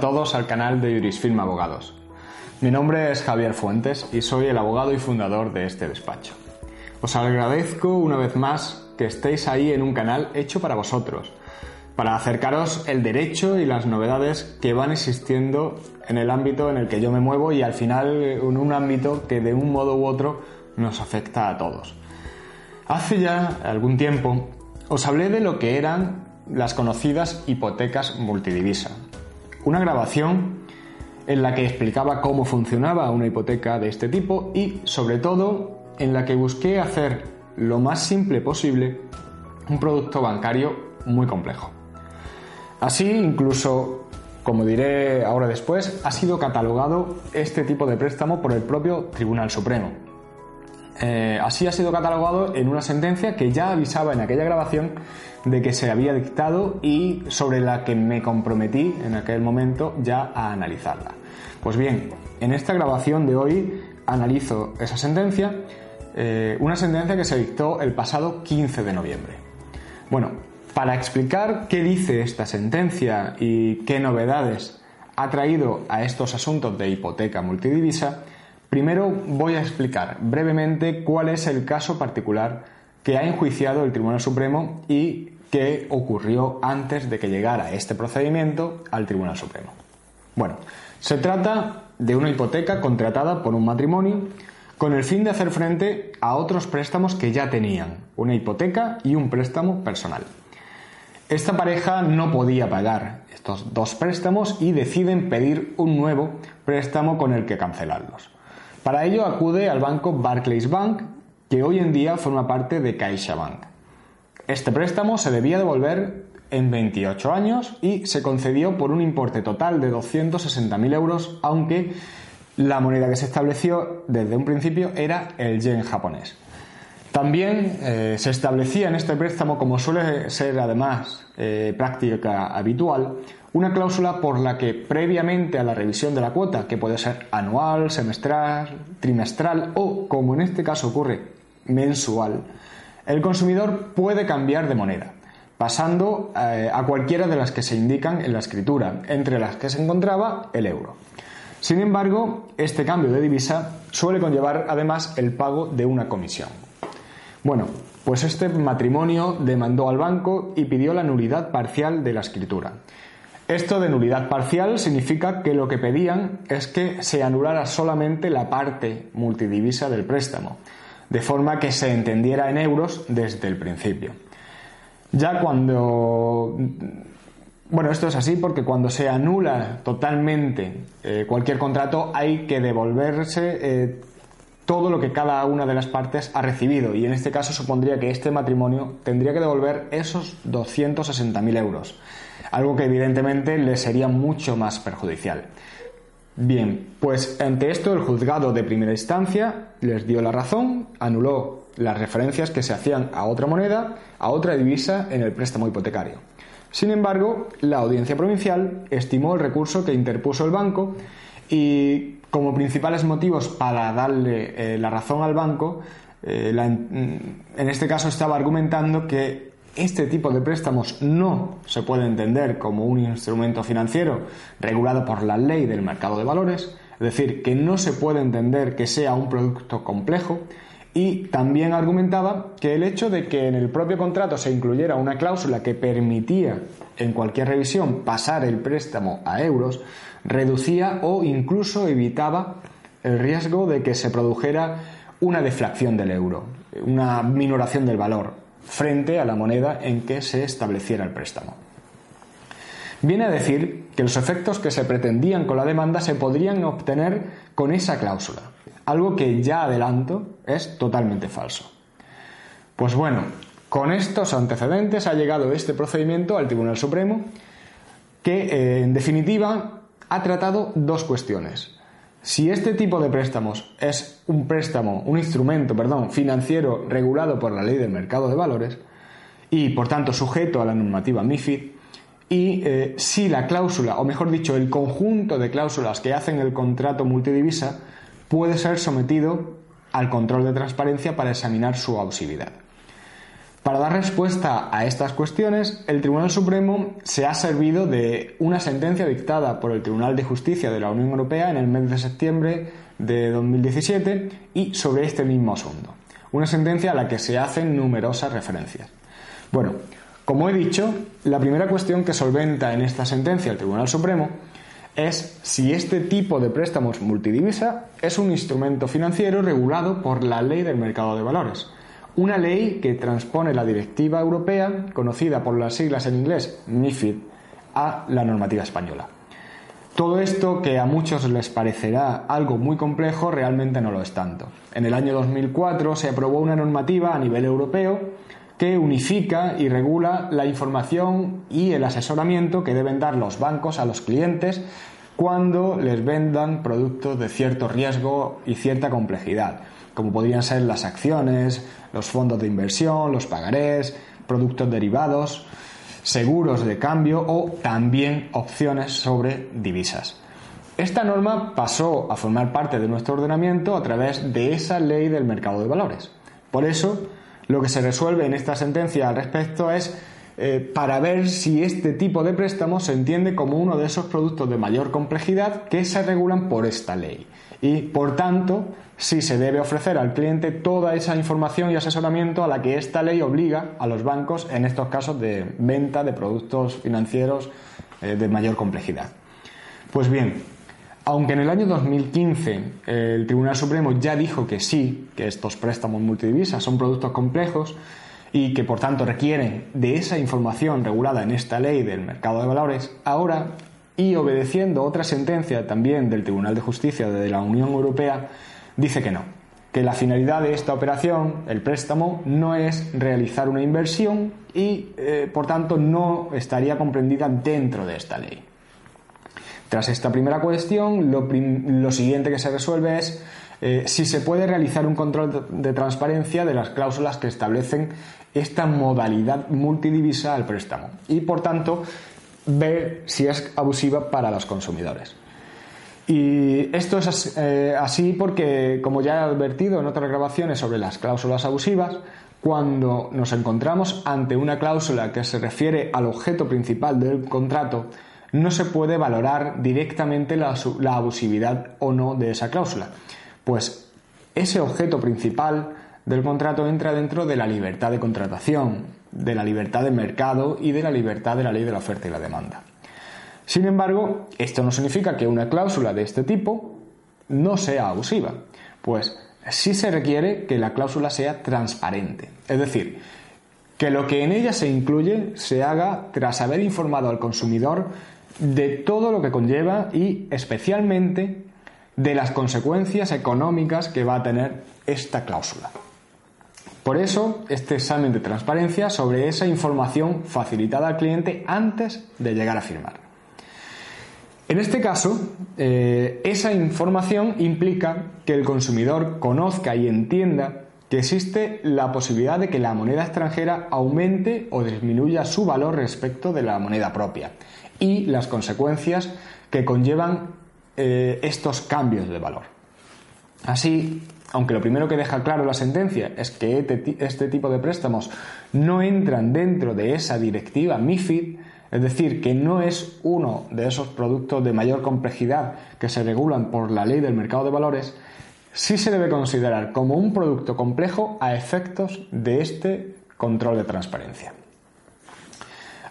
Al canal de Jurisfilm Abogados. Mi nombre es Javier Fuentes y soy el abogado y fundador de este despacho. Os agradezco una vez más que estéis ahí en un canal hecho para vosotros, para acercaros el derecho y las novedades que van existiendo en el ámbito en el que yo me muevo y al final en un ámbito que de un modo u otro nos afecta a todos. Hace ya algún tiempo os hablé de lo que eran las conocidas hipotecas multidivisa, una grabación en la que explicaba cómo funcionaba una hipoteca de este tipo y, sobre todo, en la que busqué hacer lo más simple posible un producto bancario muy complejo. Así, incluso, como diré ahora después, ha sido catalogado este tipo de préstamo por el propio Tribunal Supremo. Eh, así ha sido catalogado en una sentencia que ya avisaba en aquella grabación de que se había dictado y sobre la que me comprometí en aquel momento ya a analizarla. Pues bien, en esta grabación de hoy analizo esa sentencia, eh, una sentencia que se dictó el pasado 15 de noviembre. Bueno, para explicar qué dice esta sentencia y qué novedades ha traído a estos asuntos de hipoteca multidivisa, Primero voy a explicar brevemente cuál es el caso particular que ha enjuiciado el Tribunal Supremo y qué ocurrió antes de que llegara este procedimiento al Tribunal Supremo. Bueno, se trata de una hipoteca contratada por un matrimonio con el fin de hacer frente a otros préstamos que ya tenían, una hipoteca y un préstamo personal. Esta pareja no podía pagar estos dos préstamos y deciden pedir un nuevo préstamo con el que cancelarlos. Para ello acude al banco Barclays Bank, que hoy en día forma parte de CaixaBank. Este préstamo se debía devolver en 28 años y se concedió por un importe total de 260.000 euros, aunque la moneda que se estableció desde un principio era el yen japonés. También eh, se establecía en este préstamo, como suele ser además eh, práctica habitual, una cláusula por la que previamente a la revisión de la cuota, que puede ser anual, semestral, trimestral o, como en este caso ocurre, mensual, el consumidor puede cambiar de moneda, pasando eh, a cualquiera de las que se indican en la escritura, entre las que se encontraba el euro. Sin embargo, este cambio de divisa suele conllevar además el pago de una comisión. Bueno, pues este matrimonio demandó al banco y pidió la nulidad parcial de la escritura. Esto de nulidad parcial significa que lo que pedían es que se anulara solamente la parte multidivisa del préstamo, de forma que se entendiera en euros desde el principio. Ya cuando... Bueno, esto es así porque cuando se anula totalmente eh, cualquier contrato hay que devolverse eh, todo lo que cada una de las partes ha recibido y en este caso supondría que este matrimonio tendría que devolver esos 260.000 euros algo que evidentemente le sería mucho más perjudicial. Bien, pues ante esto el juzgado de primera instancia les dio la razón, anuló las referencias que se hacían a otra moneda, a otra divisa en el préstamo hipotecario. Sin embargo, la audiencia provincial estimó el recurso que interpuso el banco y como principales motivos para darle eh, la razón al banco, eh, en este caso estaba argumentando que este tipo de préstamos no se puede entender como un instrumento financiero regulado por la ley del mercado de valores, es decir, que no se puede entender que sea un producto complejo. Y también argumentaba que el hecho de que en el propio contrato se incluyera una cláusula que permitía en cualquier revisión pasar el préstamo a euros reducía o incluso evitaba el riesgo de que se produjera una deflación del euro, una minoración del valor, frente a la moneda en que se estableciera el préstamo. Viene a decir que los efectos que se pretendían con la demanda se podrían obtener con esa cláusula, algo que ya adelanto es totalmente falso. Pues bueno, Con estos antecedentes ha llegado este procedimiento al Tribunal Supremo que, eh, en definitiva, ha tratado dos cuestiones. Si este tipo de préstamos es un préstamo, un instrumento, perdón, financiero regulado por la ley del mercado de valores y por tanto sujeto a la normativa MIFID, y eh, si la cláusula, o mejor dicho, el conjunto de cláusulas que hacen el contrato multidivisa puede ser sometido al control de transparencia para examinar su abusividad. Para dar respuesta a estas cuestiones, el Tribunal Supremo se ha servido de una sentencia dictada por el Tribunal de Justicia de la Unión Europea en el mes de septiembre de 2017 y sobre este mismo asunto. Una sentencia a la que se hacen numerosas referencias. Bueno, como he dicho, la primera cuestión que solventa en esta sentencia el Tribunal Supremo es si este tipo de préstamos multidivisa es un instrumento financiero regulado por la ley del mercado de valores una ley que transpone la directiva europea, conocida por las siglas en inglés MIFID, a la normativa española. Todo esto, que a muchos les parecerá algo muy complejo, realmente no lo es tanto. En el año 2004 se aprobó una normativa a nivel europeo que unifica y regula la información y el asesoramiento que deben dar los bancos a los clientes cuando les vendan productos de cierto riesgo y cierta complejidad como podrían ser las acciones, los fondos de inversión, los pagarés, productos derivados, seguros de cambio o también opciones sobre divisas. Esta norma pasó a formar parte de nuestro ordenamiento a través de esa ley del mercado de valores. Por eso, lo que se resuelve en esta sentencia al respecto es eh, para ver si este tipo de préstamos se entiende como uno de esos productos de mayor complejidad que se regulan por esta ley. Y, por tanto, si se debe ofrecer al cliente toda esa información y asesoramiento a la que esta ley obliga a los bancos en estos casos de venta de productos financieros eh, de mayor complejidad. Pues bien, aunque en el año 2015 el Tribunal Supremo ya dijo que sí, que estos préstamos multidivisas son productos complejos, y que por tanto requieren de esa información regulada en esta ley del mercado de valores, ahora, y obedeciendo otra sentencia también del Tribunal de Justicia de la Unión Europea, dice que no, que la finalidad de esta operación, el préstamo, no es realizar una inversión y eh, por tanto no estaría comprendida dentro de esta ley. Tras esta primera cuestión, lo siguiente que se resuelve es eh, si se puede realizar un control de transparencia de las cláusulas que establecen esta modalidad multidivisa al préstamo y por tanto ver si es abusiva para los consumidores. Y esto es eh, así porque, como ya he advertido en otras grabaciones sobre las cláusulas abusivas, cuando nos encontramos ante una cláusula que se refiere al objeto principal del contrato, no se puede valorar directamente la abusividad o no de esa cláusula, pues ese objeto principal del contrato entra dentro de la libertad de contratación, de la libertad de mercado y de la libertad de la ley de la oferta y la demanda. Sin embargo, esto no significa que una cláusula de este tipo no sea abusiva, pues sí se requiere que la cláusula sea transparente, es decir, que lo que en ella se incluye se haga tras haber informado al consumidor de todo lo que conlleva y especialmente de las consecuencias económicas que va a tener esta cláusula. Por eso, este examen de transparencia sobre esa información facilitada al cliente antes de llegar a firmar. En este caso, eh, esa información implica que el consumidor conozca y entienda que existe la posibilidad de que la moneda extranjera aumente o disminuya su valor respecto de la moneda propia y las consecuencias que conllevan eh, estos cambios de valor. Así, aunque lo primero que deja claro la sentencia es que este, este tipo de préstamos no entran dentro de esa directiva MIFID, es decir, que no es uno de esos productos de mayor complejidad que se regulan por la ley del mercado de valores, sí se debe considerar como un producto complejo a efectos de este control de transparencia.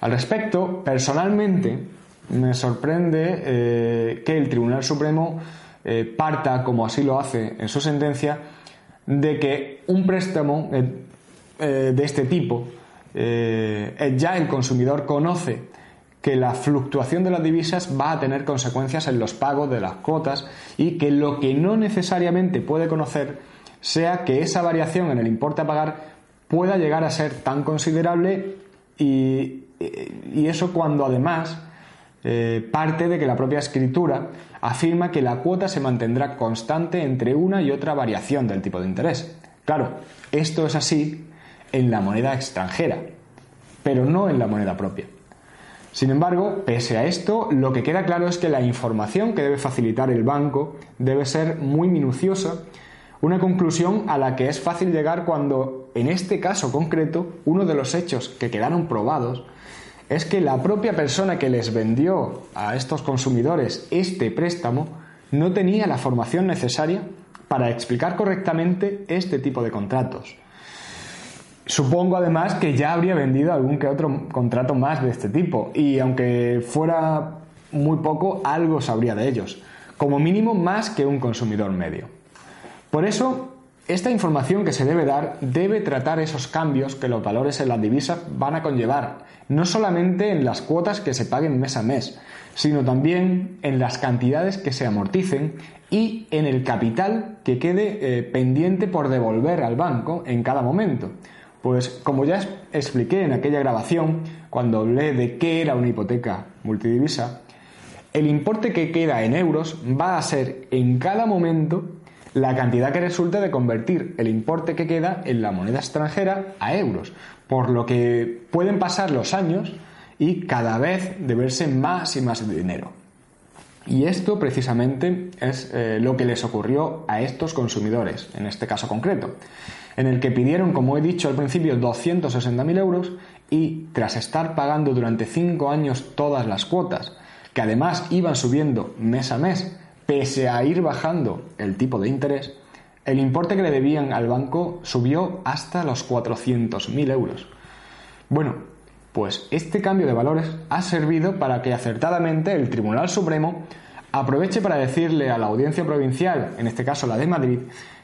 Al respecto, personalmente, me sorprende eh, que el Tribunal Supremo eh, parta, como así lo hace en su sentencia, de que un préstamo eh, de este tipo, ya el consumidor conoce que la fluctuación de las divisas va a tener consecuencias en los pagos de las cuotas y que lo que no necesariamente puede conocer sea que esa variación en el importe a pagar pueda llegar a ser tan considerable y, eso cuando además eh, parte de que la propia escritura afirma que la cuota se mantendrá constante entre una y otra variación del tipo de interés. Claro, esto es así en la moneda extranjera, pero no en la moneda propia. Sin embargo, pese a esto, lo que queda claro es que la información que debe facilitar el banco debe ser muy minuciosa, una conclusión a la que es fácil llegar cuando, en este caso concreto, uno de los hechos que quedaron probados es que la propia persona que les vendió a estos consumidores este préstamo no tenía la formación necesaria para explicar correctamente este tipo de contratos. Supongo además que ya habría vendido algún que otro contrato más de este tipo y aunque fuera muy poco, algo sabría de ellos, como mínimo más que un consumidor medio. Por eso, esta información que se debe dar debe tratar esos cambios que los valores en las divisas van a conllevar, no solamente en las cuotas que se paguen mes a mes, sino también en las cantidades que se amorticen y en el capital que quede eh, pendiente por devolver al banco en cada momento. Pues como ya expliqué en aquella grabación, cuando hablé de qué era una hipoteca multidivisa, el importe que queda en euros va a ser en cada momento la cantidad que resulta de convertir el importe que queda en la moneda extranjera a euros, por lo que pueden pasar los años y cada vez deberse más y más dinero. Y esto precisamente es eh, lo que les ocurrió a estos consumidores, en este caso concreto, en el que pidieron, como he dicho al principio, 260.000 euros y tras estar pagando durante 5 años todas las cuotas, que además iban subiendo mes a mes, pese a ir bajando el tipo de interés, el importe que le debían al banco subió hasta los 400.000 euros. Bueno, pues este cambio de valores ha servido para que acertadamente el Tribunal Supremo aproveche para decirle a la audiencia provincial, en este caso la de Madrid,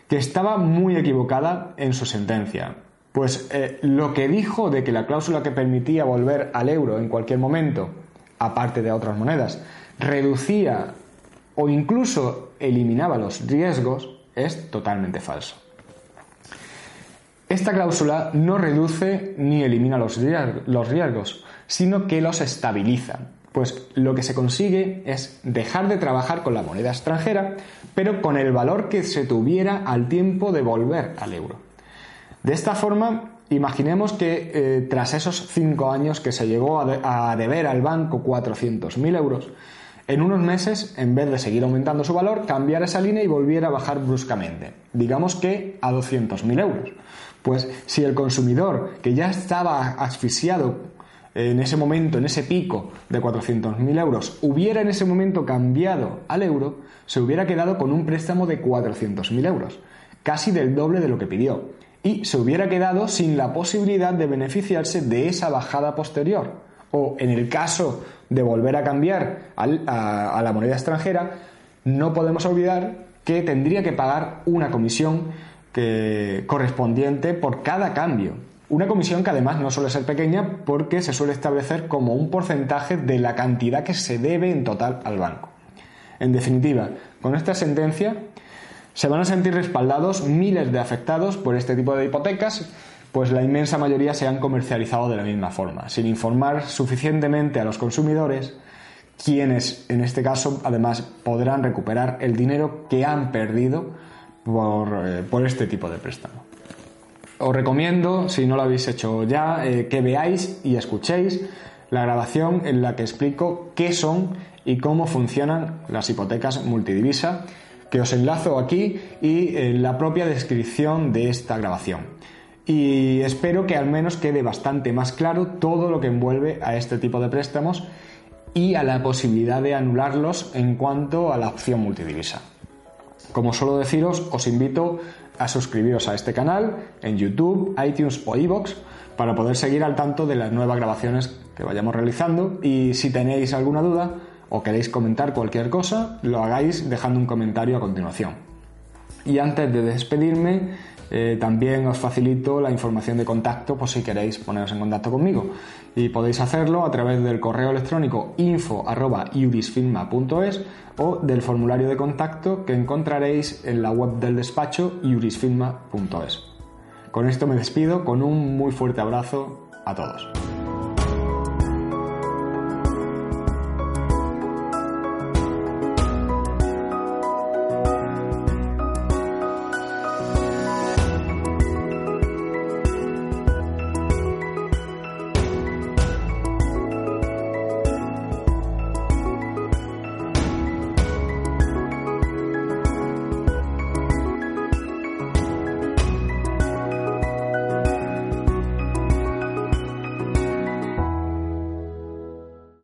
que estaba muy equivocada en su sentencia. Pues eh, lo que dijo de que la cláusula que permitía volver al euro en cualquier momento, aparte de otras monedas, reducía o incluso eliminaba los riesgos, es totalmente falso. Esta cláusula no reduce ni elimina los riesgos, sino que los estabiliza, pues lo que se consigue es dejar de trabajar con la moneda extranjera, pero con el valor que se tuviera al tiempo de volver al euro. De esta forma, imaginemos que eh, tras esos cinco años que se llegó a, deber al banco 400.000 euros, en unos meses, en vez de seguir aumentando su valor, cambiara esa línea y volviera a bajar bruscamente. Digamos que a 200.000 euros. Pues si el consumidor, que ya estaba asfixiado en ese momento, en ese pico de 400.000 euros, hubiera en ese momento cambiado al euro, se hubiera quedado con un préstamo de 400.000 euros, casi del doble de lo que pidió, y se hubiera quedado sin la posibilidad de beneficiarse de esa bajada posterior. O en el caso de volver a cambiar a, la moneda extranjera, no podemos olvidar que tendría que pagar una comisión correspondiente por cada cambio. Una comisión que además no suele ser pequeña porque se suele establecer como un porcentaje de la cantidad que se debe en total al banco. En definitiva, con esta sentencia se van a sentir respaldados miles de afectados por este tipo de hipotecas, pues la inmensa mayoría se han comercializado de la misma forma, sin informar suficientemente a los consumidores, quienes en este caso además podrán recuperar el dinero que han perdido eh, por, este tipo de préstamo. Os recomiendo, si no lo habéis hecho ya, eh, que veáis y escuchéis la grabación en la que explico qué son y cómo funcionan las hipotecas multidivisa, que os enlazo aquí y en la propia descripción de esta grabación. Y espero que al menos quede bastante más claro todo lo que envuelve a este tipo de préstamos y a la posibilidad de anularlos en cuanto a la opción multidivisa. Como suelo deciros, os invito a suscribiros a este canal en YouTube, iTunes o iVoox para poder seguir al tanto de las nuevas grabaciones que vayamos realizando y si tenéis alguna duda o queréis comentar cualquier cosa, lo hagáis dejando un comentario a continuación. Y antes de despedirme, eh, también os facilito la información de contacto por si queréis poneros en contacto conmigo. Y podéis hacerlo a través del correo electrónico info.iurisfilma.es o del formulario de contacto que encontraréis en la web del despacho iurisfilma.es. Con esto me despido con un muy fuerte abrazo a todos.